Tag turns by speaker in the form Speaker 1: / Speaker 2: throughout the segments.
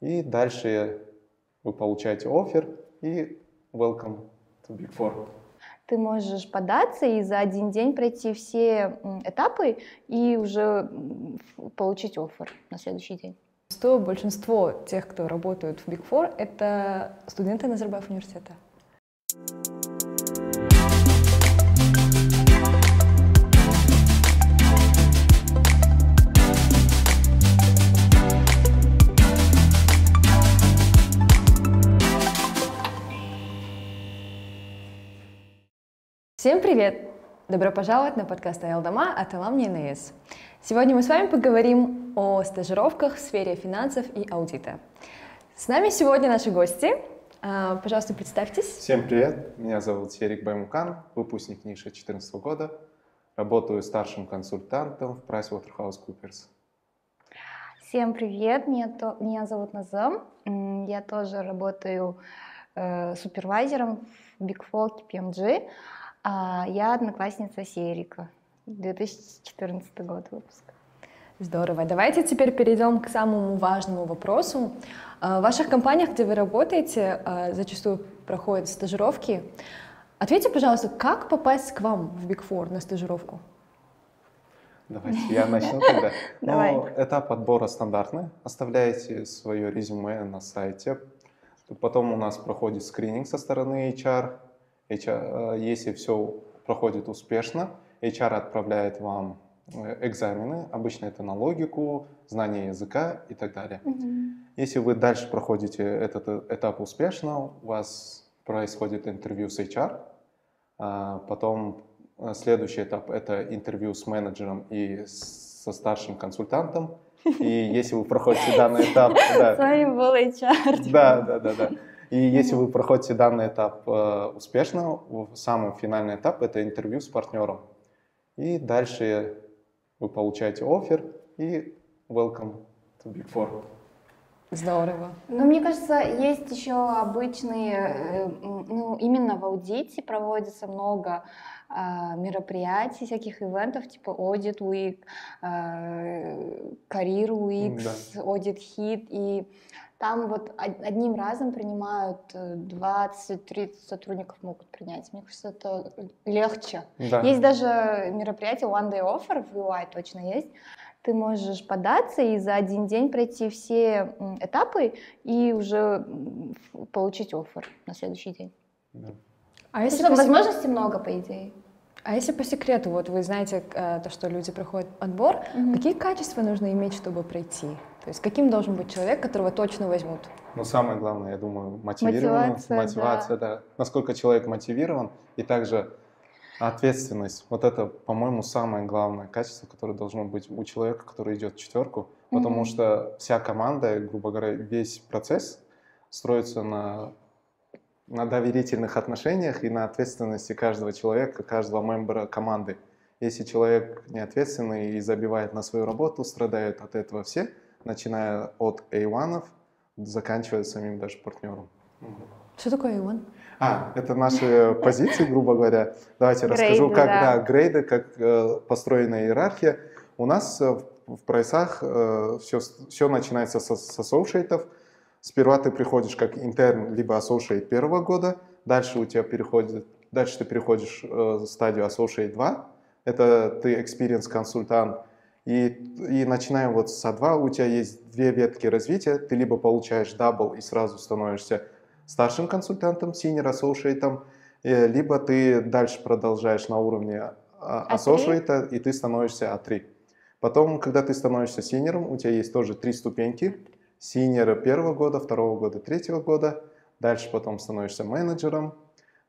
Speaker 1: И дальше вы получаете офер и welcome to Big Four.
Speaker 2: Ты можешь податься и за один день пройти все этапы и уже получить офер на следующий день.
Speaker 3: Что большинство тех, кто работают в Big Four, это студенты Назарбаев университета. Всем привет! Добро пожаловать на подкаст Айлдама от Аламни НС. Сегодня мы с вами поговорим о стажировках в сфере финансов и аудита. С нами сегодня наши гости. А, пожалуйста, представьтесь.
Speaker 1: Всем привет! Меня зовут Серик Баймукан, выпускник НИШа 2014 года. Работаю старшим консультантом в PricewaterhouseCoopers.
Speaker 2: Всем привет! Меня, то, меня зовут Назам. Я тоже работаю э, супервайзером в Big Four KPMG. А, я одноклассница Серика, 2014 год выпуска.
Speaker 3: Здорово. Давайте теперь перейдем к самому важному вопросу. А, в ваших компаниях, где вы работаете, а, зачастую проходят стажировки. Ответьте, пожалуйста, как попасть к вам в Big Four на стажировку?
Speaker 1: Давайте я начну тогда. Ну, этап отбора стандартный. Оставляете свое резюме на сайте. Потом у нас проходит скрининг со стороны HR. HR, э, если все проходит успешно, HR отправляет вам э, экзамены, обычно это на логику, знание языка и так далее. Mm-hmm. Если вы дальше проходите этот э, этап успешно, у вас происходит интервью с HR, а потом следующий этап это интервью с менеджером и со старшим консультантом. И если вы проходите данный этап...
Speaker 2: С вами был HR.
Speaker 1: Да, да, да, да. И если вы проходите данный этап э, успешно, самый финальный этап это интервью с партнером. И дальше вы получаете офер и welcome to Big Four.
Speaker 3: Здорово.
Speaker 2: Но мне кажется, есть еще обычные, э, ну, именно в аудите проводится много э, мероприятий, всяких ивентов, типа Audit Week, э, Career Week, да. Audit Hit, и там вот одним разом принимают 20-30 э, сотрудников могут принять. Мне кажется, это легче. Да. Есть даже мероприятие One Day Offer в UI точно есть. Ты можешь податься и за один день пройти все этапы и уже получить офер на следующий день. Да. А если что, по... возможностей много, по идее.
Speaker 3: А если по секрету, вот вы знаете э, то, что люди проходят отбор, mm какие качества нужно иметь, чтобы пройти? То есть каким должен быть человек, которого точно возьмут?
Speaker 1: Ну, самое главное, я думаю, мотивированность. Мотивация, мотивация да. да. Насколько человек мотивирован, и также ответственность. Вот это, по-моему, самое главное качество, которое должно быть у человека, который идет в четверку, потому mm-hmm. что вся команда, грубо говоря, весь процесс строится на на доверительных отношениях и на ответственности каждого человека, каждого мембера команды. Если человек не ответственный и забивает на свою работу, страдают от этого все – начиная от A1, заканчивая самим даже партнером.
Speaker 3: Что такое A1?
Speaker 1: А, это наши позиции, грубо говоря. Давайте грейды, расскажу, как да. Да, грейды, как э, построена иерархия. У нас э, в прайсах э, все, все начинается со, с ассоциатов. Сперва ты приходишь как интерн, либо associate первого года, дальше у тебя переходит, дальше ты переходишь э, в стадию associate 2, это ты experienced консультант, и, и начинаем вот с А2, у тебя есть две ветки развития, ты либо получаешь double и сразу становишься старшим консультантом, senior associate, э, либо ты дальше продолжаешь на уровне а, associate, и ты становишься А3. Потом, когда ты становишься senior ом, у тебя есть тоже три ступеньки. Senior а первого года, второго года, третьего года. Дальше потом становишься менеджером,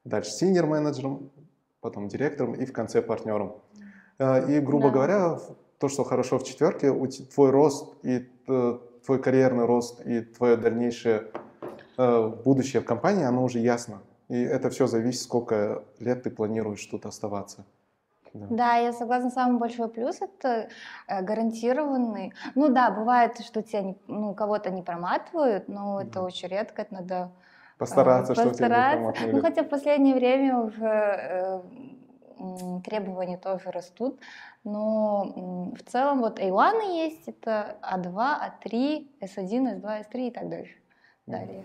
Speaker 1: дальше senior менеджером, потом директором и в конце партнером. Э, и, грубо да. говоря, то, что хорошо в четверке, твой рост и э, твой карьерный рост и твое дальнейшее э, будущее в компании, оно уже ясно. И это все зависит, сколько лет ты планируешь тут оставаться.
Speaker 2: Да. да, я согласна. Самый большой плюс это э, гарантированный. Ну да, бывает, что тебя не, ну, кого-то не проматывают, но это очень редко, это надо
Speaker 1: постараться, постараться. чтобы тебя не проматывали.
Speaker 2: Ну хотя в последнее время уже требования тоже растут, но в целом вот A1 есть, это A2, A3, S1, S2, S3 и так дальше. Далее.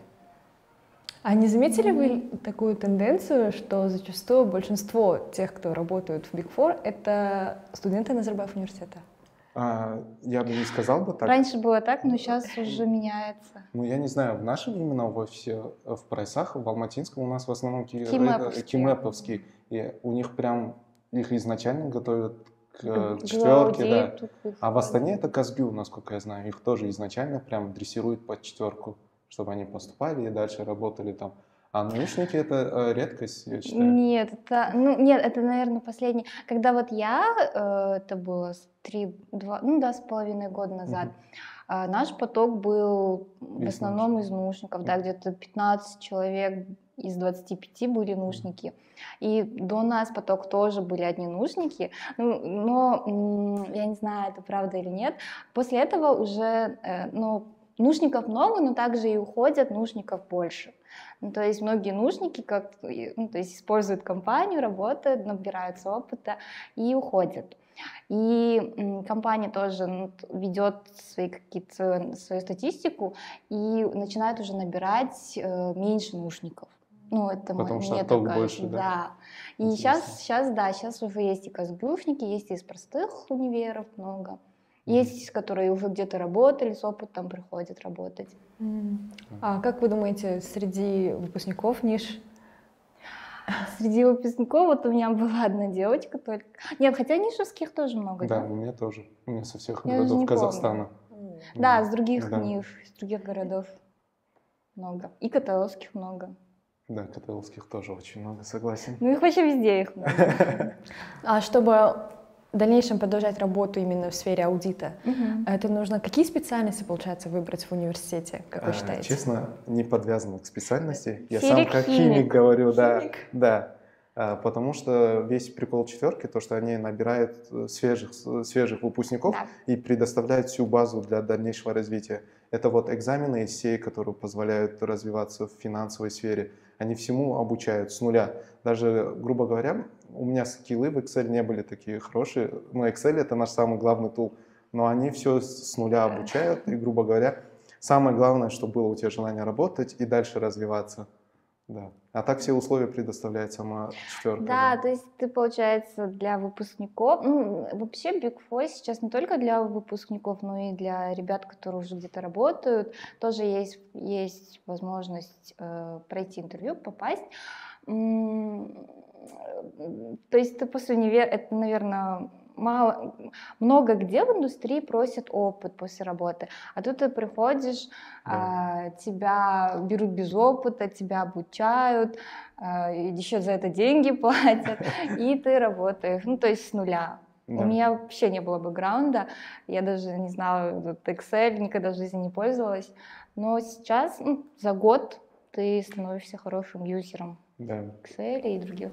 Speaker 3: А не заметили вы такую тенденцию, что зачастую большинство тех, кто работают в Big Four, это студенты Назарбаев университета?
Speaker 1: А, я бы не сказал бы так.
Speaker 2: Раньше было так, но сейчас уже меняется.
Speaker 1: Ну, я не знаю, в наши времена в офисе в Прайсах, в Алматинском у нас в основном
Speaker 2: кимэповские.
Speaker 1: кимэповские. И у них прям, их изначально готовят к, к четверке, да. А в Астане это Казгю, насколько я знаю. Их тоже изначально прям дрессируют под четверку чтобы они поступали и дальше работали там. А наушники это э, редкость, я считаю.
Speaker 2: Нет, это, ну, нет, это, наверное, последний. Когда вот я, э, это было три, два, ну да, с половиной года назад, угу. э, наш поток был в основном из наушников, да, где-то 15 человек из 25 были наушники. И до нас поток тоже были одни наушники. Ну, но я не знаю, это правда или нет. После этого уже, э, ну, Нужников много, но также и уходят нужников больше. Ну, то есть многие нужники как, ну, то есть используют компанию, работают, набираются опыта и уходят. И компания тоже ну, ведет свои какие-то свою статистику и начинает уже набирать э, меньше нужников. Ну, это
Speaker 1: Потому что мне такая, больше,
Speaker 2: да? Да. И сейчас, сейчас, да, сейчас уже есть и казгюшники, есть и из простых универов много. Есть, которые уже где-то работали, с опытом приходят работать.
Speaker 3: Mm. А как вы думаете, среди выпускников ниш?
Speaker 2: Среди выпускников вот у меня была одна девочка только. Нет, хотя нишевских тоже много.
Speaker 1: Да, да? у меня тоже. У меня со всех Я городов Казахстана.
Speaker 2: Помню. Да, с других да. ниш, с других городов много. И каталонских много.
Speaker 1: Да, каталонских тоже очень много, согласен.
Speaker 2: Ну их вообще везде их много.
Speaker 3: А чтобы в дальнейшем продолжать работу именно в сфере аудита, угу. это нужно какие специальности, получается, выбрать в университете, как вы а, считаете?
Speaker 1: Честно, не подвязан к специальности. Я сам как химик, химик говорю, да, химик. да. А, потому что весь прикол четверки, то, что они набирают э, свежих, свежих выпускников да. и предоставляют всю базу для дальнейшего развития. Это вот экзамены из сей, которые позволяют развиваться в финансовой сфере. Они всему обучают с нуля. Даже, грубо говоря, у меня скиллы в Excel не были такие хорошие. Но Excel это наш самый главный тул. Но они все с нуля обучают. И, грубо говоря, самое главное, чтобы было у тебя желание работать и дальше развиваться. Да. А так все условия предоставляет сама четверка.
Speaker 2: Да, да, то есть ты, получается, для выпускников, ну, вообще Big Four сейчас не только для выпускников, но и для ребят, которые уже где-то работают, тоже есть, есть возможность э, пройти интервью, попасть. То есть ты после универа, это, наверное, мало, много где в индустрии просят опыт после работы, а тут ты приходишь, да. а, тебя берут без опыта, тебя обучают, а, еще за это деньги платят, и ты работаешь, ну то есть с нуля. Да. У меня вообще не было бэкграунда, я даже не знала Excel, никогда в жизни не пользовалась, но сейчас ну, за год ты становишься хорошим юзером
Speaker 1: да.
Speaker 2: Excel и других.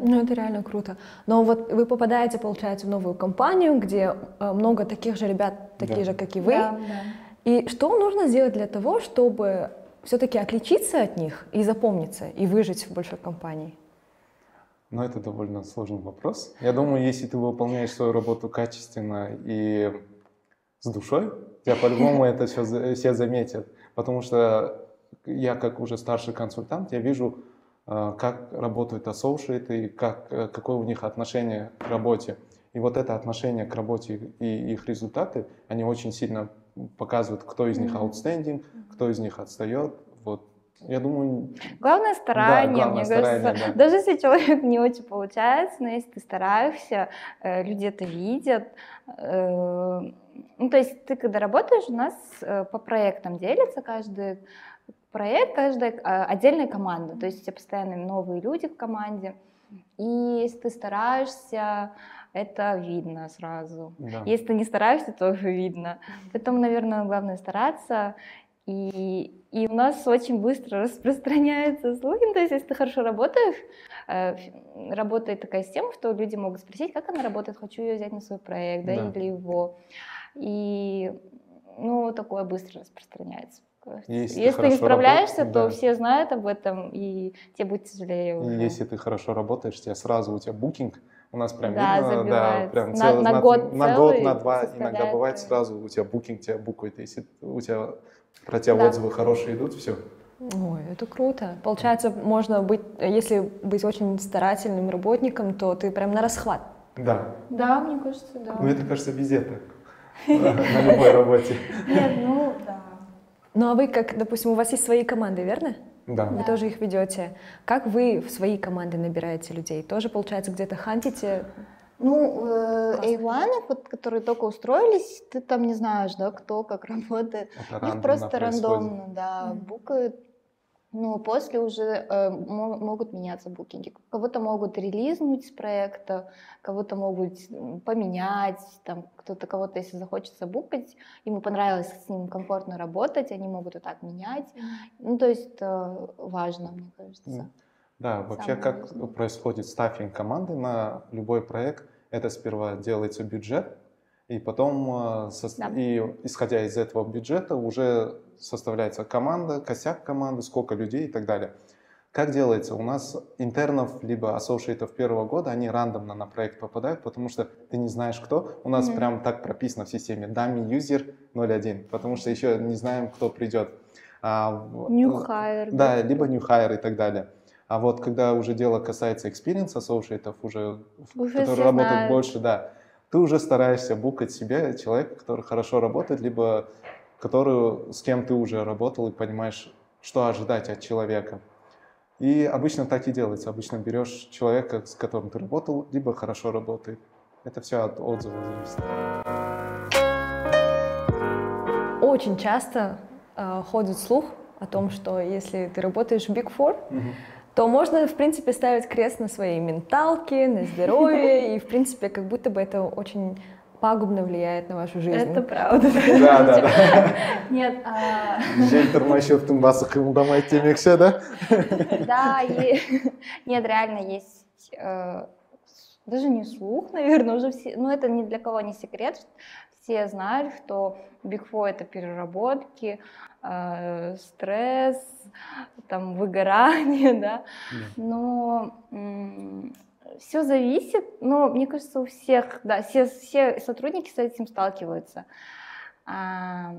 Speaker 3: Ну, это реально круто. Но вот вы попадаете, получается, в новую компанию, где э, много таких же ребят, такие да. же, как и вы. Да, да. И что нужно сделать для того, чтобы все-таки отличиться от них и запомниться, и выжить в большой компании?
Speaker 1: Ну, это довольно сложный вопрос. Я думаю, если ты выполняешь свою работу качественно и с душой, тебя по-любому это все, все заметят. Потому что я, как уже старший консультант, я вижу как работают ассоциаты, как, э, какое у них отношение к работе. И вот это отношение к работе и их результаты, они очень сильно показывают, кто из них outstanding, кто из них отстает. Вот. Я думаю...
Speaker 2: Главное старание, да, главное мне старание, кажется. Да. Даже если человек не очень получается, но если ты стараешься, э, люди это видят. Ну, то есть ты, когда работаешь, у нас по проектам делится каждый проект, каждая а, отдельная команда, то есть у тебя постоянно новые люди в команде, и если ты стараешься, это видно сразу. Да. Если ты не стараешься, тоже видно. Поэтому, наверное, главное стараться. И, и у нас очень быстро распространяются слухи. То есть, если ты хорошо работаешь, э, работает такая система, что люди могут спросить, как она работает, хочу ее взять на свой проект, да, да. или его. И ну, такое быстро распространяется. Если, если ты не справляешься, работ... то да. все знают об этом, и тебе будет тяжелее.
Speaker 1: Уже. Если ты хорошо работаешь, тебя сразу у тебя букинг У нас прям да, видно, забивается. да, прям на, цел, на, на год, на, год, на два, иногда бывает сразу у тебя букинг тебя букает, если у тебя про тебя да. отзывы хорошие идут, все.
Speaker 3: Ой, это круто. Получается, можно быть, если быть очень старательным работником, то ты прям на расхват.
Speaker 1: Да.
Speaker 2: Да, мне кажется, да.
Speaker 1: Ну, это кажется везде так. На любой работе.
Speaker 2: Нет, ну, да.
Speaker 3: Ну, а вы, как, допустим, у вас есть свои команды, верно?
Speaker 1: Да.
Speaker 3: Вы тоже их ведете. Как вы в свои команды набираете людей? Тоже, получается, где-то хантите?
Speaker 2: Ну, э, A1, вот, которые только устроились, ты там не знаешь, да, кто как работает. Это Их просто рандомно, да, mm-hmm. букают ну, после уже э, могут меняться букинги. Кого-то могут релизнуть с проекта, кого-то могут поменять, там кто-то кого-то, если захочется букать, ему понравилось с ним комфортно работать, они могут и так менять. Ну, то есть э, важно, мне кажется.
Speaker 1: Да, вообще Самое как важное. происходит стаффинг команды на любой проект, это сперва делается бюджет, и потом, э, да. и исходя из этого бюджета, уже составляется команда, косяк команды, сколько людей и так далее. Как делается? У нас интернов либо ассоциатов первого года, они рандомно на проект попадают, потому что ты не знаешь кто. У нас mm-hmm. прям так прописано в системе. Dummy user 01, потому что еще не знаем, кто придет.
Speaker 2: А, new hire.
Speaker 1: Да, да, либо new hire и так далее. А вот когда уже дело касается experience ассоциатов, уже, уже которые работают больше, да, ты уже стараешься букать себе человека, который хорошо работает, либо которую, с кем ты уже работал и понимаешь, что ожидать от человека. И обычно так и делается. Обычно берешь человека, с которым ты работал, либо хорошо работает. Это все от отзыва зависит.
Speaker 3: Очень часто э, ходит слух о том, что если ты работаешь в Big Four, угу. То можно, в принципе, ставить крест на своей менталке, на здоровье, и, в принципе, как будто бы это очень пагубно влияет на вашу жизнь.
Speaker 2: Это правда.
Speaker 1: Да, да, да.
Speaker 2: Нет.
Speaker 1: Жень турмашевтың басы қимылдамайды демекші, да?
Speaker 2: Да, и... нет, реально есть э, даже не слух, наверное, уже все, ну это ни для кого не секрет, все знают, что Big Four это переработки, э, стресс, там выгорание, да, но все зависит, но мне кажется, у всех, да, все, все сотрудники с этим сталкиваются. А,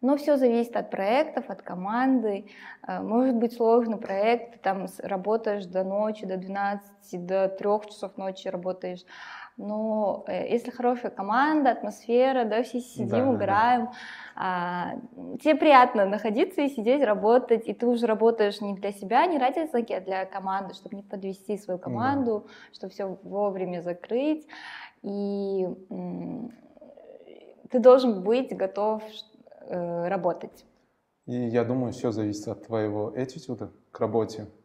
Speaker 2: но все зависит от проектов, от команды. А, может быть сложный проект, ты там работаешь до ночи, до 12, до 3 часов ночи работаешь. Но э, если хорошая команда, атмосфера, да, все сидим, да, играем, да. А, тебе приятно находиться и сидеть, работать, и ты уже работаешь не для себя, не ради знаки, а для команды, чтобы не подвести свою команду, да. чтобы все вовремя закрыть. И ты должен быть готов э, работать.
Speaker 1: И я думаю, все зависит от твоего attitude к работе.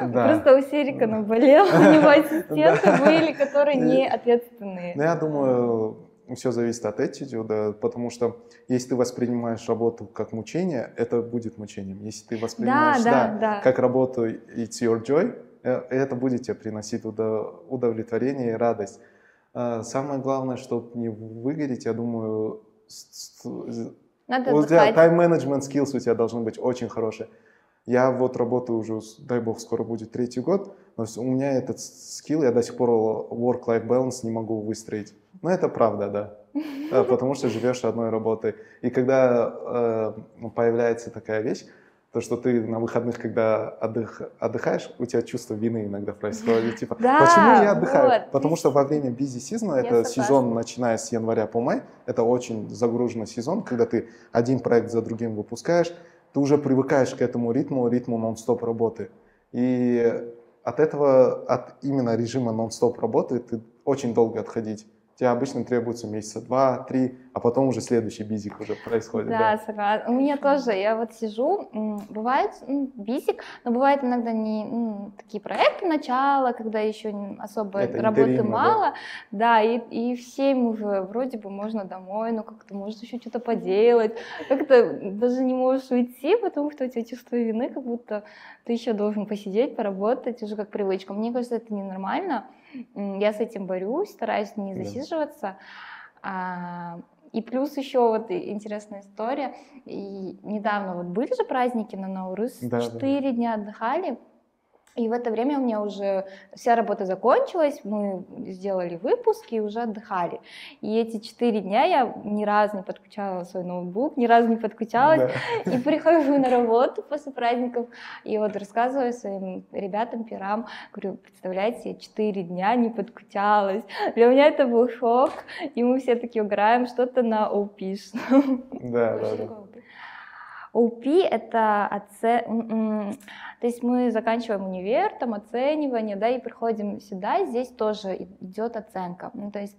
Speaker 2: Да. Просто у Серика наболел, у него ассистенты были, которые не ответственные.
Speaker 1: Ну, я думаю, все зависит от attitude, потому что если ты воспринимаешь работу как мучение, это будет мучением. Если ты воспринимаешь да, да, да, как работу it's your joy, э, это будет тебе приносить удовлетворение и радость. А, самое главное, чтобы не выгореть, я думаю,
Speaker 2: Надо
Speaker 1: у тебя тайм-менеджмент skills у тебя должны быть очень хорошие. Я вот работаю уже, дай бог, скоро будет третий год, но у меня этот скилл, я до сих пор work-life balance не могу выстроить. Но это правда, да. Потому что живешь одной работой. И когда э, появляется такая вещь, то, что ты на выходных, когда отдых, отдыхаешь, у тебя чувство вины иногда происходит. Типа, да, почему я отдыхаю? Вот. Потому что во время busy season, это согласна. сезон, начиная с января по май, это очень загруженный сезон, когда ты один проект за другим выпускаешь, ты уже привыкаешь к этому ритму, ритму нон-стоп работы. И от этого, от именно режима нон-стоп работы, ты очень долго отходить тебе обычно требуется месяца два-три, а потом уже следующий бизик уже происходит.
Speaker 2: Да, да. согласна. У меня тоже, я вот сижу, бывает ну, бизик, но бывает иногда не ну, такие проекты начала, когда еще особо Это работы мало, да, да и, и в 7 уже вроде бы можно домой, но как-то можешь еще что-то поделать, как-то даже не можешь уйти, потому что у тебя чувство вины, как будто ты еще должен посидеть, поработать, уже как привычка. Мне кажется, это ненормально. Я с этим борюсь, стараюсь не засиживаться. А, и плюс еще вот интересная история. И недавно вот были же праздники на Наурыз, четыре да, да. дня отдыхали. И в это время у меня уже вся работа закончилась, мы сделали выпуск и уже отдыхали. И эти четыре дня я ни разу не подключала свой ноутбук, ни разу не подключалась. Да. И прихожу на работу после праздников и вот рассказываю своим ребятам, пирам, говорю, представляете, я четыре дня не подключалась. Для меня это был шок, и мы все таки играем что-то на OP.
Speaker 1: Да, да, да.
Speaker 2: OP — это оце... То есть мы заканчиваем универ, там оценивание, да, и приходим сюда, здесь тоже идет оценка. Ну, то есть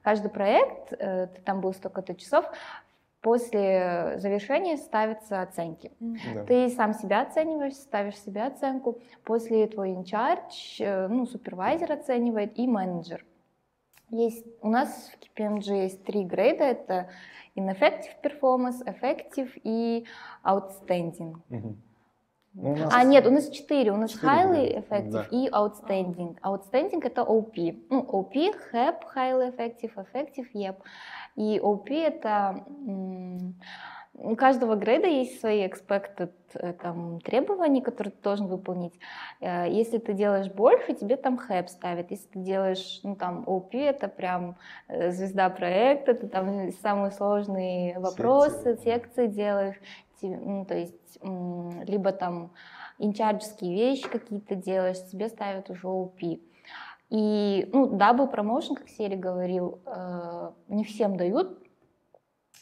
Speaker 2: каждый проект, э, ты там был столько-то часов, после завершения ставятся оценки. Да. Ты сам себя оцениваешь, ставишь себе оценку, после твой инчардж, э, ну, супервайзер оценивает и менеджер. Есть, у нас в KPMG есть три грейда, это ineffective performance, effective и outstanding. Угу. Ну, нас... А, нет, у нас четыре. У нас 4 highly effective да. и outstanding. Outstanding это OP. Ну, OP, HAP, highly effective, effective, YEP. И OP это... У каждого грейда есть свои expected э, там, требования, которые ты должен выполнить. Э, если ты делаешь больше, тебе там HAP ставят. Если ты делаешь, ну там, OP, это прям э, звезда проекта, ты там самые сложные вопросы, секции, секции делаешь ну, то есть либо там in-charge ские вещи какие-то делаешь, тебе ставят уже OP. И, ну, double promotion, как Сери говорил, э, не всем дают.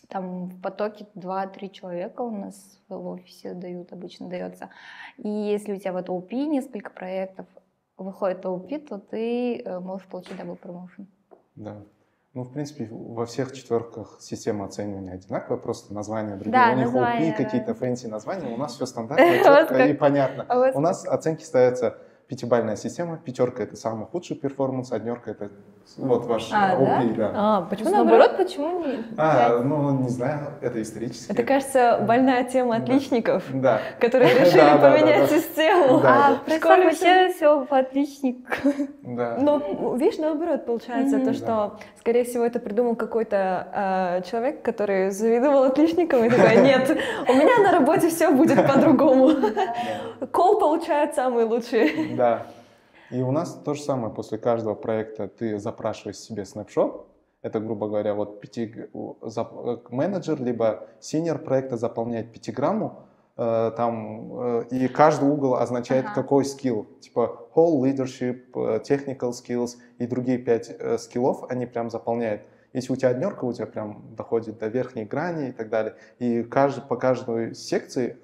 Speaker 2: Там в потоке 2-3 человека у нас в офисе дают, обычно дается. И если у тебя вот OP несколько проектов, выходит OP, то ты э, можешь получить double promotion.
Speaker 1: Да. Ну, в принципе, во всех четверках система оценивания одинаковая, просто названия другие.
Speaker 2: Да,
Speaker 1: у них
Speaker 2: названия,
Speaker 1: какие-то fancy названия, у нас все стандартно, четко и понятно. А у нас оценки ставятся пятибальная система, пятерка это самый худший перформанс, однерка это вот ваш
Speaker 2: а,
Speaker 1: OP, да?
Speaker 2: да. А, почему наоборот, почему не?
Speaker 1: А, ну, не знаю, это исторически.
Speaker 3: Это, кажется, больная тема отличников,
Speaker 1: да.
Speaker 3: которые решили поменять систему.
Speaker 2: А, в школе вообще все по отличнику.
Speaker 1: Да.
Speaker 3: Но, видишь, наоборот, получается, то, что, скорее всего, это придумал какой-то а, человек, который завидовал отличникам и такой, нет, у меня на работе все будет по-другому. Кол получает самый лучший.
Speaker 1: Да. И у нас то же самое, после каждого проекта ты запрашиваешь себе snapshot, это, грубо говоря, вот пяти, менеджер, либо senior проекта заполняет пятиграмму, э, там, э, и каждый угол означает ага. какой skill, типа whole leadership, э, technical skills и другие пять skill ов они прям заполняют. Если у тебя однерка, у тебя прям доходит до верхней грани и так далее. И каждый, по каждой секции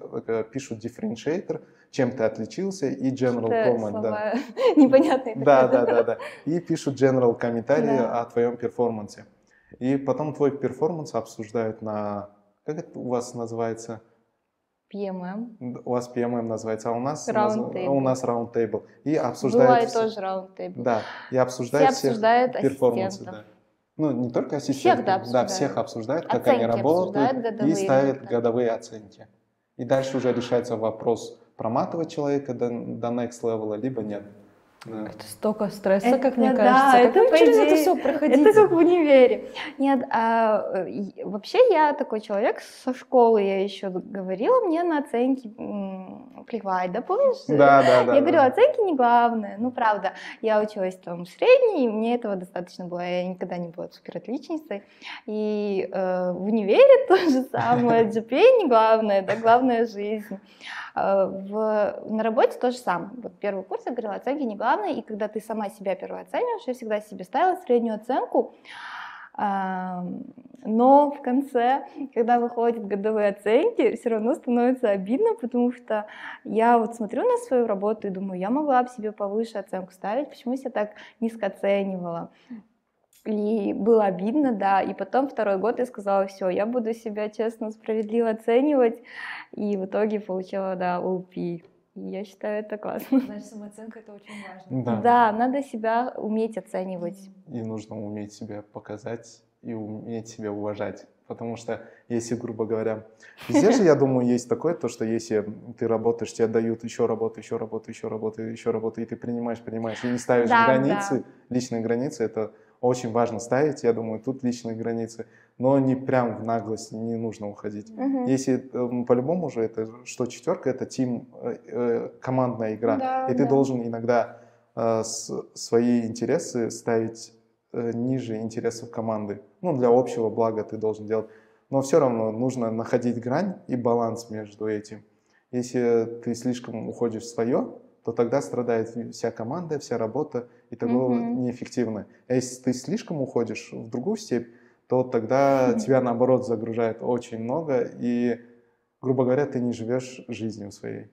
Speaker 1: пишут differentiator, чем ты отличился, и general comment.
Speaker 2: Да. непонятные.
Speaker 1: Да, да, да, да. И пишут general комментарии да. о твоем performance е. И потом твой performance обсуждают на... Как это у вас называется?
Speaker 2: PMM.
Speaker 1: У вас PMM называется, а у нас,
Speaker 2: наз...
Speaker 1: у нас round table. И обсуждают...
Speaker 2: Бывает все... тоже round table.
Speaker 1: Да, и обсуждают
Speaker 2: все обсуждают
Speaker 1: performance ы. Да. Ну, не только ассистентов.
Speaker 2: Всех, да,
Speaker 1: обсуждают. Да, всех обсуждают, как они работают. и ставят годовые оценки. И дальше уже решается вопрос проматывать человека до, до next level, либо нет.
Speaker 3: Да. Это столько стресса, это, как мне
Speaker 2: да,
Speaker 3: кажется.
Speaker 2: Это,
Speaker 3: как
Speaker 2: через идее, это все проходить? Это как в универе. Нет, а, вообще я такой человек, со школы я еще говорила, мне на оценки плевать, да, помнишь?
Speaker 1: Да, да, да.
Speaker 2: Я да, говорю, оценки не главное. Ну, правда, я училась там в средней, и мне этого достаточно было. Я никогда не была супер отличницей. И э, в универе то же самое. GPA не главное, да, главная жизнь. Э, в, на работе то же самое. Вот первый курс я говорила, оценки не главное, и когда ты сама себя первооцениваешь, я всегда себе ставила среднюю оценку, но в конце, когда выходят годовые оценки, все равно становится обидно, потому что я вот смотрю на свою работу и думаю, я могла бы себе повыше оценку ставить, почему я себя так низко оценивала. И было обидно, да. И потом второй год я сказала, все, я буду себя честно, справедливо оценивать. И в итоге получила, да, ОП. И я считаю это классно.
Speaker 3: Значит, самооценка это очень важно.
Speaker 1: Да.
Speaker 2: да, надо себя уметь оценивать.
Speaker 1: И нужно уметь себя показать и уметь себя уважать. Потому что если, грубо говоря, везде же, я думаю, есть такое, то, что если ты работаешь, тебе дают еще работу, еще работу, еще работу, еще работу, и ты принимаешь, принимаешь, и не ставишь да, границы, да. личные границы, это очень важно ставить, я думаю, тут личные границы. Но не прям в наглость не нужно уходить. Угу. Если э, по-любому уже это что четверка, это тим, э, э, командная игра, да, и ты да. должен иногда э, свои интересы ставить ниже интересов команды. Ну, для общего блага ты должен делать. Но все равно нужно находить грань и баланс между этим. Если ты слишком уходишь в свое, то тогда страдает вся команда, вся работа, и того mm-hmm. неэффективно. А если ты слишком уходишь в другую степь, то тогда тебя, наоборот, загружает очень много, и, грубо говоря, ты не живешь жизнью своей.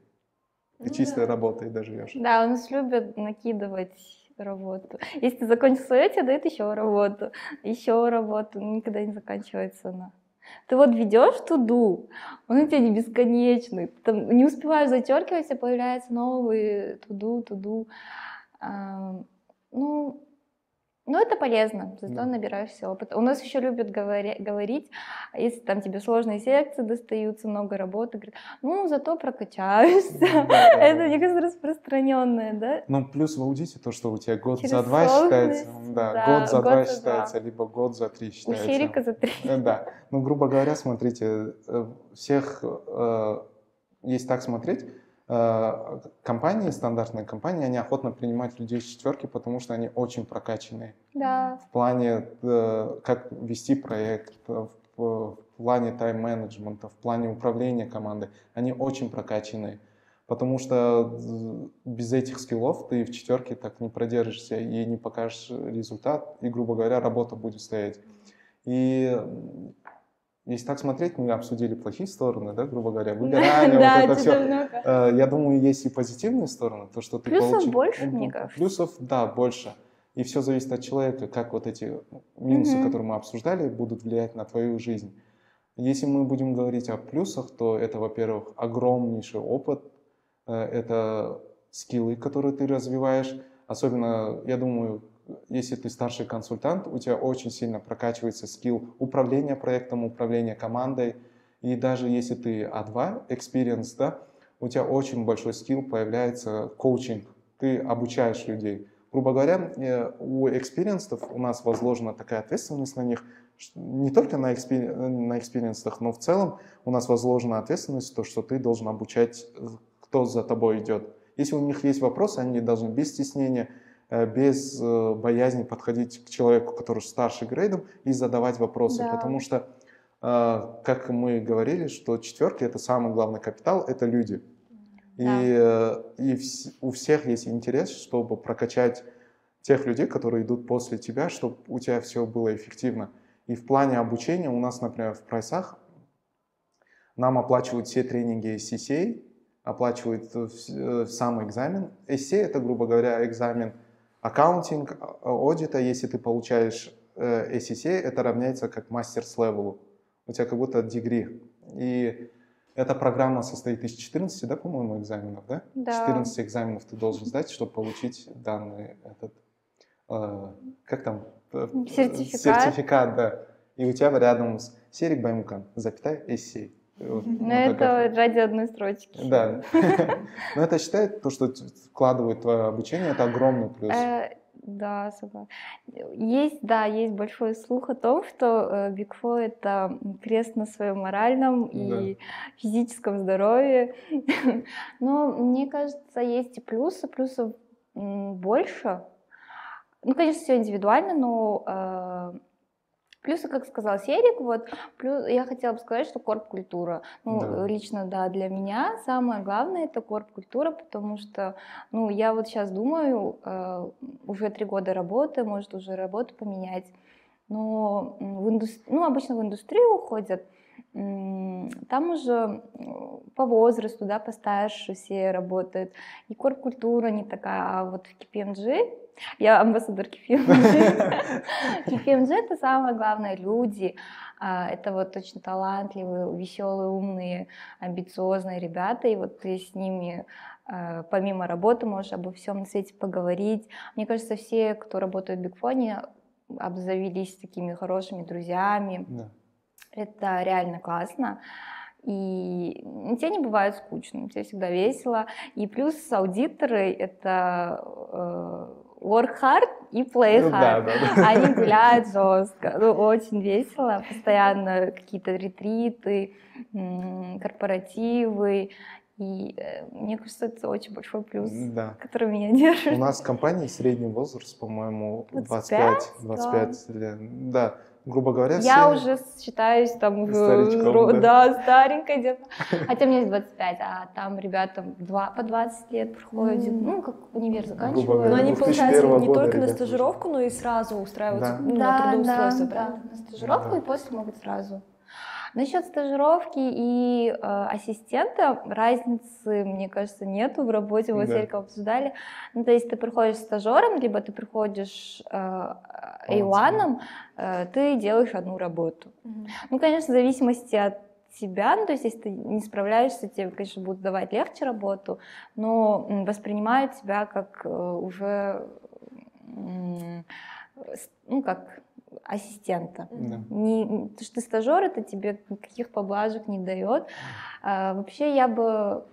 Speaker 1: Ты ну, чистой да. работой доживешь.
Speaker 2: Да, у нас любят накидывать работу. Если ты закончил свое, тебе дают еще работу, еще работу. Никогда не заканчивается она. Ты вот ведешь туду, он у тебя не бесконечный. Ты там не успеваешь зачеркивать, и появляются новые туду, туду. А, ну, ну, это полезно, зато набираешься опыта. У нас еще любят говори, говорить, если там тебе сложные секции достаются, много работы, говорят, ну, зато прокачаешься. Да, да, это, мне кажется, распространенное, да?
Speaker 1: Ну, плюс в аудите то, что у тебя год Через за два считается, да, да, год за год два за считается, два. либо год за три считается.
Speaker 2: У за три.
Speaker 1: Э, да, ну, грубо говоря, смотрите, э, всех, э, есть так смотреть, компании, стандартные компании, они охотно принимают людей с четверки, потому что они очень прокачанные.
Speaker 2: Да.
Speaker 1: В плане, э, как вести проект, в плане тайм-менеджмента, в плане управления командой, они очень прокачанные. Потому что без этих скиллов ты в четверке так не продержишься и не покажешь результат, и, грубо говоря, работа будет стоять. И если так смотреть, мы обсудили плохие стороны, да, грубо говоря, выгорание, да, вот это все. Много. Э, я думаю, есть и позитивные стороны, то, что ты
Speaker 2: Плюсов получил. больше, мне кажется.
Speaker 1: Плюсов, да, больше. И все зависит от человека, как вот эти минусы, которые мы обсуждали, будут влиять на твою жизнь. Если мы будем говорить о плюсах, то это, во-первых, огромнейший опыт, э, это скиллы, которые ты развиваешь. Особенно, я думаю, если ты старший консультант, у тебя очень сильно прокачивается скилл управления проектом, управления командой. И даже если ты A2, experience, да, у тебя очень большой скилл появляется coaching. Ты обучаешь людей. Грубо говоря, э, у experience ов у нас возложена такая ответственность на них, не только на, экспери... но в целом у нас возложена ответственность, то, что ты должен обучать, кто за тобой идет. Если у них есть вопросы, они должны без стеснения Э, без э, боязни подходить к человеку, который старше грейдом, и задавать вопросы. Да. Потому что, э, как мы говорили, что четверки это самый главный капитал, это люди. Да. И, и у всех есть интерес, чтобы прокачать тех людей, которые идут после тебя, чтобы у тебя все было эффективно. И в плане обучения у нас, например, в прайсах нам оплачивают все тренинги ACCA, оплачивают сам экзамен. ACCA — это, грубо говоря, экзамен — accounting а, аудита, если ты получаешь э, ACCA, это равняется как master's level у. У тебя как будто degree. И эта программа состоит из 14, да, по-моему, экзаменов, да?
Speaker 2: Да.
Speaker 1: 14 экзаменов ты должен сдать, чтобы получить данный этот, э, как там?
Speaker 2: Э, сертификат.
Speaker 1: Сертификат, да. И у тебя рядом с Серик Баймукан, запятая, ACCA.
Speaker 2: Ну, ну это ради одной строчки.
Speaker 1: Да. Но это считает то, что вкладывает твое обучение, это огромный плюс. Э,
Speaker 2: да, согласна. Есть, да, есть большой слух о том, что Big э, Four это крест на своем моральном и да. физическом здоровье. Но мне кажется, есть и плюсы, плюсов больше. Ну, конечно, все индивидуально, но э, Плюсы, как сказал Серик, вот, плюс я хотела бы сказать, что корп-культура. Ну, да. лично, да, для меня самое главное это корп-культура, потому что, ну, я вот сейчас думаю, э, уже три года работы, может уже работу поменять, но в индустри... ну, обычно в индустрию уходят, там уже по возрасту, да, постарше все работают, и корп-культура не такая, а вот в KPMG я амбассадор KPMG. KPMG это самое главное, люди. А, это вот очень талантливые, веселые, умные, амбициозные ребята. И вот ты с ними а, помимо работы можешь обо всем на свете поговорить. Мне кажется, все, кто работает в Бигфоне, обзавелись такими хорошими друзьями. Да. Это реально классно. И тебе не бывает скучно, тебе всегда весело. И плюс аудиторы — это э, work hard и play hard. Да, да, да. Они гуляют жестко, ну, очень весело, постоянно какие-то ретриты, корпоративы, и э, мне кажется, это очень большой плюс, да. который меня держит.
Speaker 1: У нас в компании средний возраст, по-моему, 25, 25 да. лет. Да, грубо говоря,
Speaker 2: Я все... уже считаюсь там Старичком, да? да, старенькой где-то. Хотя мне есть 25, а там ребятам 2, по 20 лет проходят, mm. ну, как универ заканчивают.
Speaker 3: Но они, получается, не только на стажировку, но и сразу устраиваются да. ну, да, на трудоустройство, да, правильно?
Speaker 2: Да, на стажировку да. и после могут сразу. Насчет стажировки и э, ассистента разницы, мне кажется, нету в работе. Мы да. с обсуждали. Ну, то есть ты приходишь стажером, либо ты приходишь э, A1, э, ты делаешь одну работу. Угу. Ну, конечно, в зависимости от себя, ну, то есть если ты не справляешься, тебе, конечно, будут давать легче работу, но воспринимают тебя как э, уже, ну, как ассистента. Да. Не, то, что ты стажер, это тебе никаких поблажек не дает. А, вообще я бы,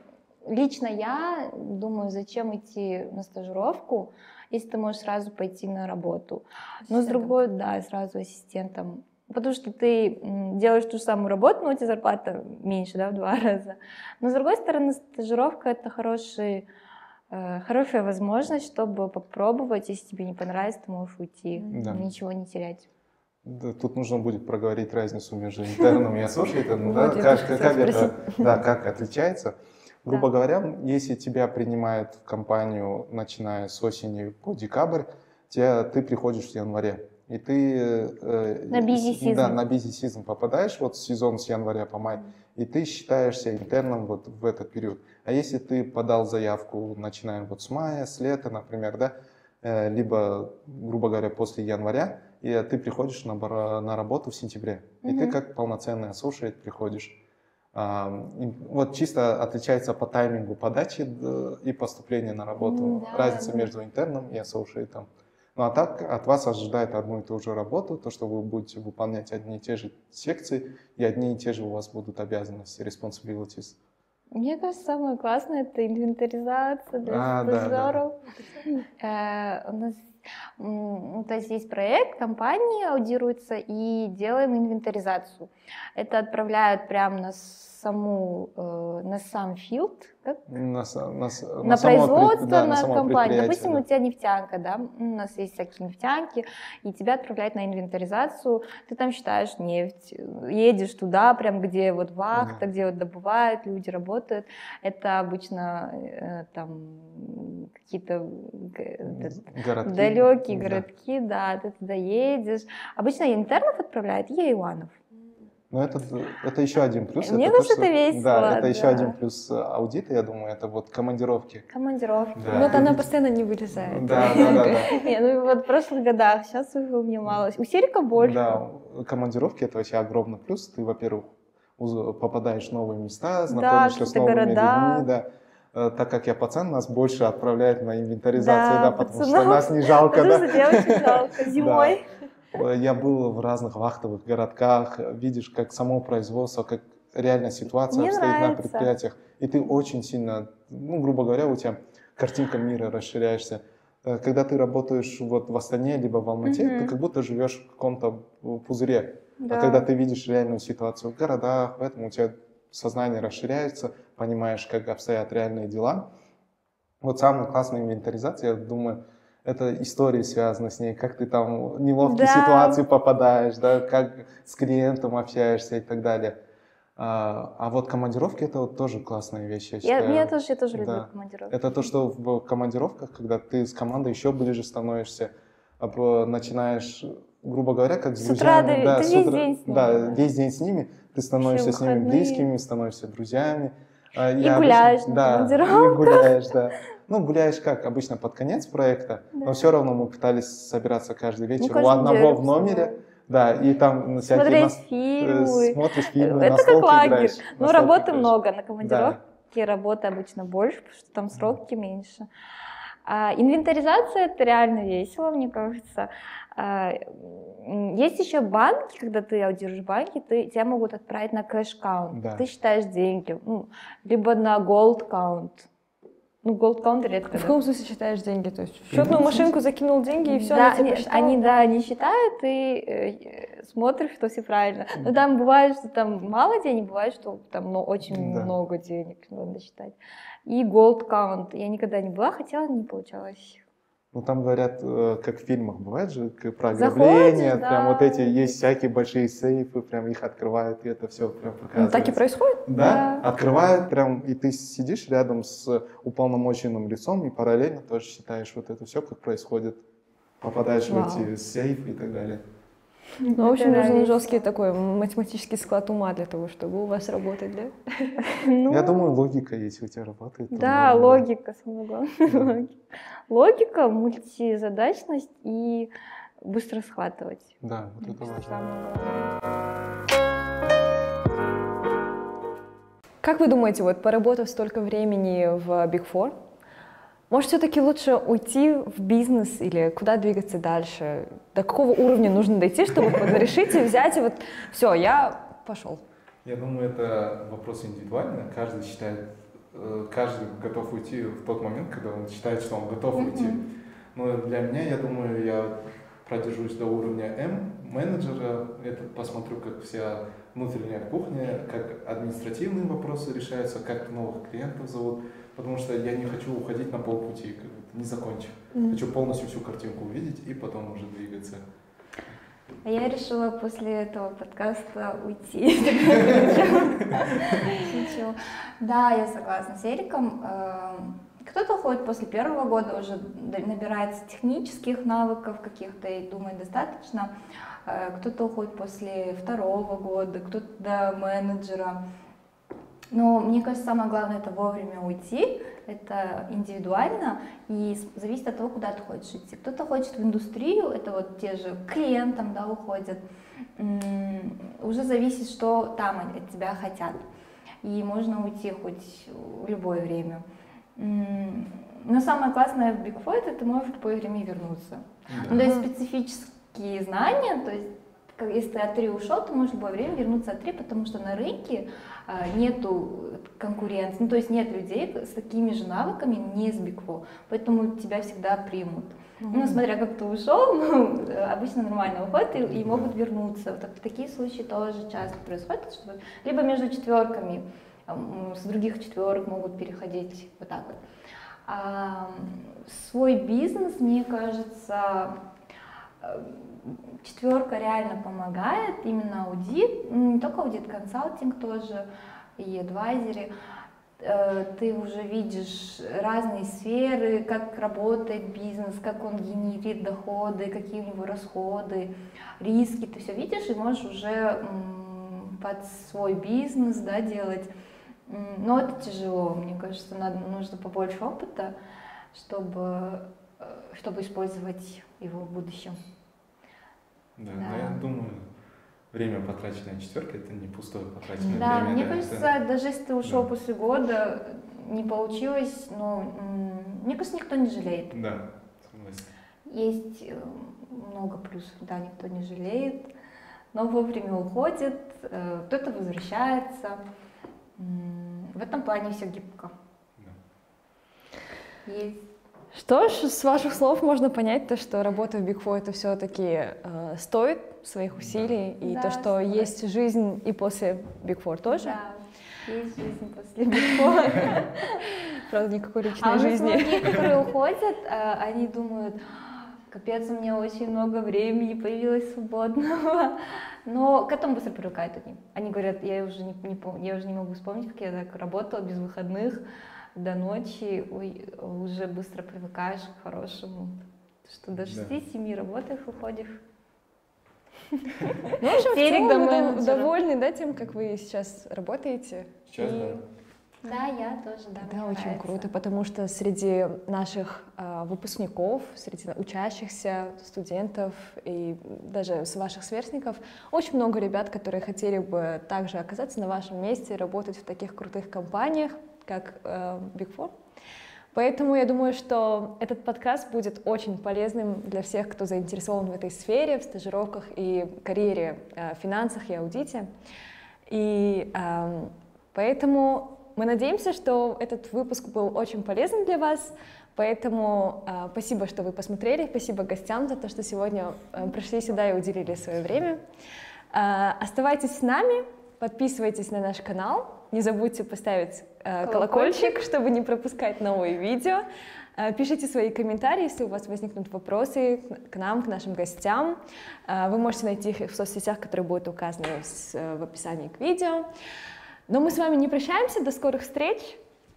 Speaker 2: лично я думаю, зачем идти на стажировку, если ты можешь сразу пойти на работу. Но с другой, да, сразу ассистентом. Потому что ты делаешь ту же самую работу, но у тебя зарплата меньше, да, в два раза. Но с другой стороны, стажировка это хороший хорошая возможность, чтобы попробовать, если тебе не понравится, ты можешь уйти, да. ничего не терять.
Speaker 1: Да, тут нужно будет проговорить разницу между интерном и ассошиатом, да, как, как, это, да, как отличается. Грубо да. говоря, если тебя принимают в компанию, начиная с осени по декабрь, тебя, ты приходишь в январе, и ты
Speaker 2: э, на busy
Speaker 1: да, на season попадаешь, вот сезон с января по май, и ты считаешься интерном вот в этот период. А если ты подал заявку, начиная вот с мая, с лета, например, да, э, либо, грубо говоря, после января, и ты приходишь на, на работу в сентябре, mm-hmm. и ты как полноценный associate приходишь. А, вот чисто отличается по таймингу подачи и поступления на работу. Да, Разница да. между интерном и associate. Ну а так от вас ожидает одну и ту же работу, то, что вы будете выполнять одни и те же секции, и одни и те же у вас будут обязанности, responsibilities.
Speaker 2: Мне кажется, самое классное это инвентаризация для а, стажеров. Да, да. Э, у нас ну, то есть есть проект, компания аудируется и делаем инвентаризацию. Это отправляют прямо на саму, э, на сам филд, как?
Speaker 1: На, на, на,
Speaker 2: на производство, да, на, на компанию. Допустим, да. у тебя нефтянка, да, у нас есть всякие нефтянки, и тебя отправляют на инвентаризацию, ты там считаешь нефть, едешь туда, прям где вот вахта, mm. где вот добывают, люди работают. Это обычно э, там какие-то далекие городки, да. да, ты туда едешь. Обычно интернов отправляют, и Иванов.
Speaker 1: Но это, это еще один плюс.
Speaker 2: Мне это кажется, что, это весело.
Speaker 1: Да, это да. еще один плюс аудита, я думаю, это вот командировки.
Speaker 2: Командировки.
Speaker 3: Да. Вот она постоянно не вылезает.
Speaker 1: Да, да, да. да.
Speaker 2: Не, ну вот в прошлых годах, сейчас уже у меня мало. У Серика больше.
Speaker 1: Да, командировки это вообще огромный плюс. Ты, во-первых, попадаешь в новые места, знакомишься да, с новыми города. людьми, да э, так как я пацан, нас больше отправляют на инвентаризацию, да, да потому пацанов, что нас не жалко,
Speaker 2: да. девочек жалко зимой.
Speaker 1: Э, я был в разных вахтовых городках, видишь, как само производство, как реально ситуация Мне обстоит нравится. на предприятиях. И ты очень сильно, ну, грубо говоря, у тебя картинка мира расширяешься. Э, когда ты работаешь вот в Астане либо в Алмате, угу. ты как будто живешь в каком-то пузыре. А да. А когда ты видишь реальную ситуацию в городах, поэтому у тебя сознание расширяется, понимаешь, как обстоят реальные дела. Вот самая классная инвентаризация, я думаю, это истории связаны с ней, как ты там в неловкие да. ситуации попадаешь, да, как с клиентом общаешься и так далее. А, а вот командировки это вот тоже классная вещь, я считаю.
Speaker 2: Я, я тоже, я тоже да. люблю командировки.
Speaker 1: Это то, что в командировках, когда ты с командой еще ближе становишься, начинаешь, грубо говоря, как с, с друзьями.
Speaker 2: Утра да,
Speaker 1: ты
Speaker 2: с весь утра, день с ними.
Speaker 1: Да, весь день с ними, ты становишься с ними близкими, становишься друзьями.
Speaker 2: А и я гуляешь обычно,
Speaker 1: на да, и гуляешь, да. Ну, гуляешь как обычно под конец проекта, да. но все равно мы пытались собираться каждый вечер ну, у одного в номере. Да, и там
Speaker 2: всякие Смотреть нас... фильмы.
Speaker 1: Смотришь фильмы,
Speaker 2: Это как лагерь. Играешь, ну, работы играешь. много, на командировке да. работы обычно больше, потому что там сроки меньше. А, инвентаризация это реально весело, мне кажется. А, есть еще банки, когда ты аудируешь банки, ты, тебя могут отправить на кэш-каунт. Да. Ты считаешь деньги, ну, либо на gold каунт Ну, Gold Count редко.
Speaker 3: В каком смысле считаешь деньги? То есть в счетную машинку закинул деньги и все,
Speaker 2: да, они, они, да, они считают и э, смотришь, что все правильно. Но там бывает, что там мало денег, бывает, что там ну, очень да. много денег надо считать. И Gold Count. Я никогда не была, хотела, не получалось.
Speaker 1: Ну, там говорят, э, как в фильмах бывает же, про ограбление, Заходишь, прям да. вот эти, есть всякие большие сейфы, прям их открывают, и это все прям показывает.
Speaker 3: Ну, так и происходит?
Speaker 1: Да, да, открывают прям, и ты сидишь рядом с уполномоченным лицом и параллельно тоже считаешь вот это все, как происходит. Попадаешь Вау. в эти сейфы и так далее.
Speaker 3: Ну, в общем, нужен жесткий такой математический склад ума для того, чтобы у вас работать, да?
Speaker 1: Ну, Я думаю, логика, если у тебя работает.
Speaker 2: Да, логика, самое главное. Логика, мультизадачность и быстро схватывать.
Speaker 1: Да, вот это важно.
Speaker 3: Как вы думаете, вот поработав столько времени в Big Four, может, все-таки лучше уйти в бизнес или куда двигаться дальше? До какого уровня нужно дойти, чтобы решить и взять, и вот все, я пошел?
Speaker 1: Я думаю, это вопрос индивидуальный. Каждый считает, э, каждый готов уйти в тот момент, когда он считает, что он готов mm-hmm. уйти. Но для меня, я думаю, я продержусь до уровня М менеджера, это посмотрю, как вся внутренняя кухня, как административные вопросы решаются, как новых клиентов зовут потому что я не хочу уходить на полпути, не закончив. Mm. Хочу полностью всю картинку увидеть и потом уже двигаться.
Speaker 2: А я решила после этого подкаста уйти. Да, я согласна с Эриком. Эм, кто-то ходит после первого года, уже набирается технических навыков каких-то и думает, достаточно. Э, кто-то уходит после второго года, кто-то до менеджера. Но мне кажется, самое главное это вовремя уйти, это индивидуально и зависит от того, куда ты хочешь идти. Кто-то хочет в индустрию, это вот те же клиентам, да, уходят. Уже зависит, что там от тебя хотят. И можно уйти хоть в любое время. Но самое классное в Big Four, это ты можешь в любое время вернуться. Да. Ну, то есть специфические знания, то есть если ты от 3 ушел, то можешь в любое время вернуться от 3, потому что на рынке а, нету конкуренции, ну, то есть нет людей с такими же навыками, не с Бикво, поэтому тебя всегда примут. Mm-hmm. Ну, смотря как ты ушел, ну, обычно нормально уходят и, и могут вернуться. Так, такие случаи тоже часто происходят, что либо между четверками, с других четверок могут переходить вот так вот. А, свой бизнес, мне кажется, четверка реально помогает, именно аудит, ну, не только аудит, консалтинг тоже и адвайзеры. Э, ты уже видишь разные сферы, как работает бизнес, как он генерит доходы, какие у него расходы, риски, ты все видишь и можешь уже под свой бизнес да, делать. Но это тяжело, мне кажется, надо, нужно побольше опыта, чтобы, э, чтобы использовать его в будущем.
Speaker 1: Да, да. но я думаю, время, потраченное четверкой, это не пустое потраченное
Speaker 2: да,
Speaker 1: время.
Speaker 2: Мне да, кажется, это... даже если ты ушел да. после года, не получилось, но мне кажется, никто не жалеет.
Speaker 1: Да, согласен.
Speaker 2: Есть э, много плюсов, да, никто не жалеет, но вовремя уходит, э, кто-то возвращается. В этом плане все гибко. Да.
Speaker 3: Есть что ж, с ваших слов можно понять то, что работа в Big Four это все-таки э, стоит своих усилий, да. и да, то, что стоит. есть жизнь и после Big Four тоже.
Speaker 2: Да, есть жизнь после Big Four.
Speaker 3: Правда, никакой личной а жизни.
Speaker 2: А многие, которые уходят, э, они думают, капец, у меня очень много времени появилось свободного. Но к этому быстро привыкают они. Они говорят, я уже не, не, я уже не могу вспомнить, как я так работала без выходных до ночи уже быстро привыкаешь к хорошему. Что до 6-7 да. работаешь, выходишь.
Speaker 3: Ну, в общем, в целом вы довольны, да, тем, как вы сейчас работаете?
Speaker 1: Сейчас, да.
Speaker 2: Да, я тоже, да.
Speaker 3: Да, очень нравится. круто, потому что среди наших э, выпускников, среди учащихся, студентов и даже с ваших сверстников очень много ребят, которые хотели бы также оказаться на вашем месте, работать в таких крутых компаниях, как э, Big Four. Поэтому я думаю, что этот подкаст будет очень полезным для всех, кто заинтересован в этой сфере, в стажировках и карьере, э, финансах и аудите. И э, поэтому мы надеемся, что этот выпуск был очень полезен для вас. Поэтому э, спасибо, что вы посмотрели, спасибо гостям за то, что сегодня э, пришли сюда и уделили свое время. Э, оставайтесь с нами, подписывайтесь на наш канал, не забудьте поставить э, колокольчик, колокольчик, чтобы не пропускать новые видео. Э, пишите свои комментарии, если у вас возникнут вопросы к нам, к нашим гостям. Э, вы можете найти их в соцсетях, которые будут указаны в описании к видео. Но мы с вами не прощаемся, до скорых встреч.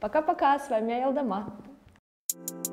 Speaker 3: Пока-пока, с вами Айалдама. Дома.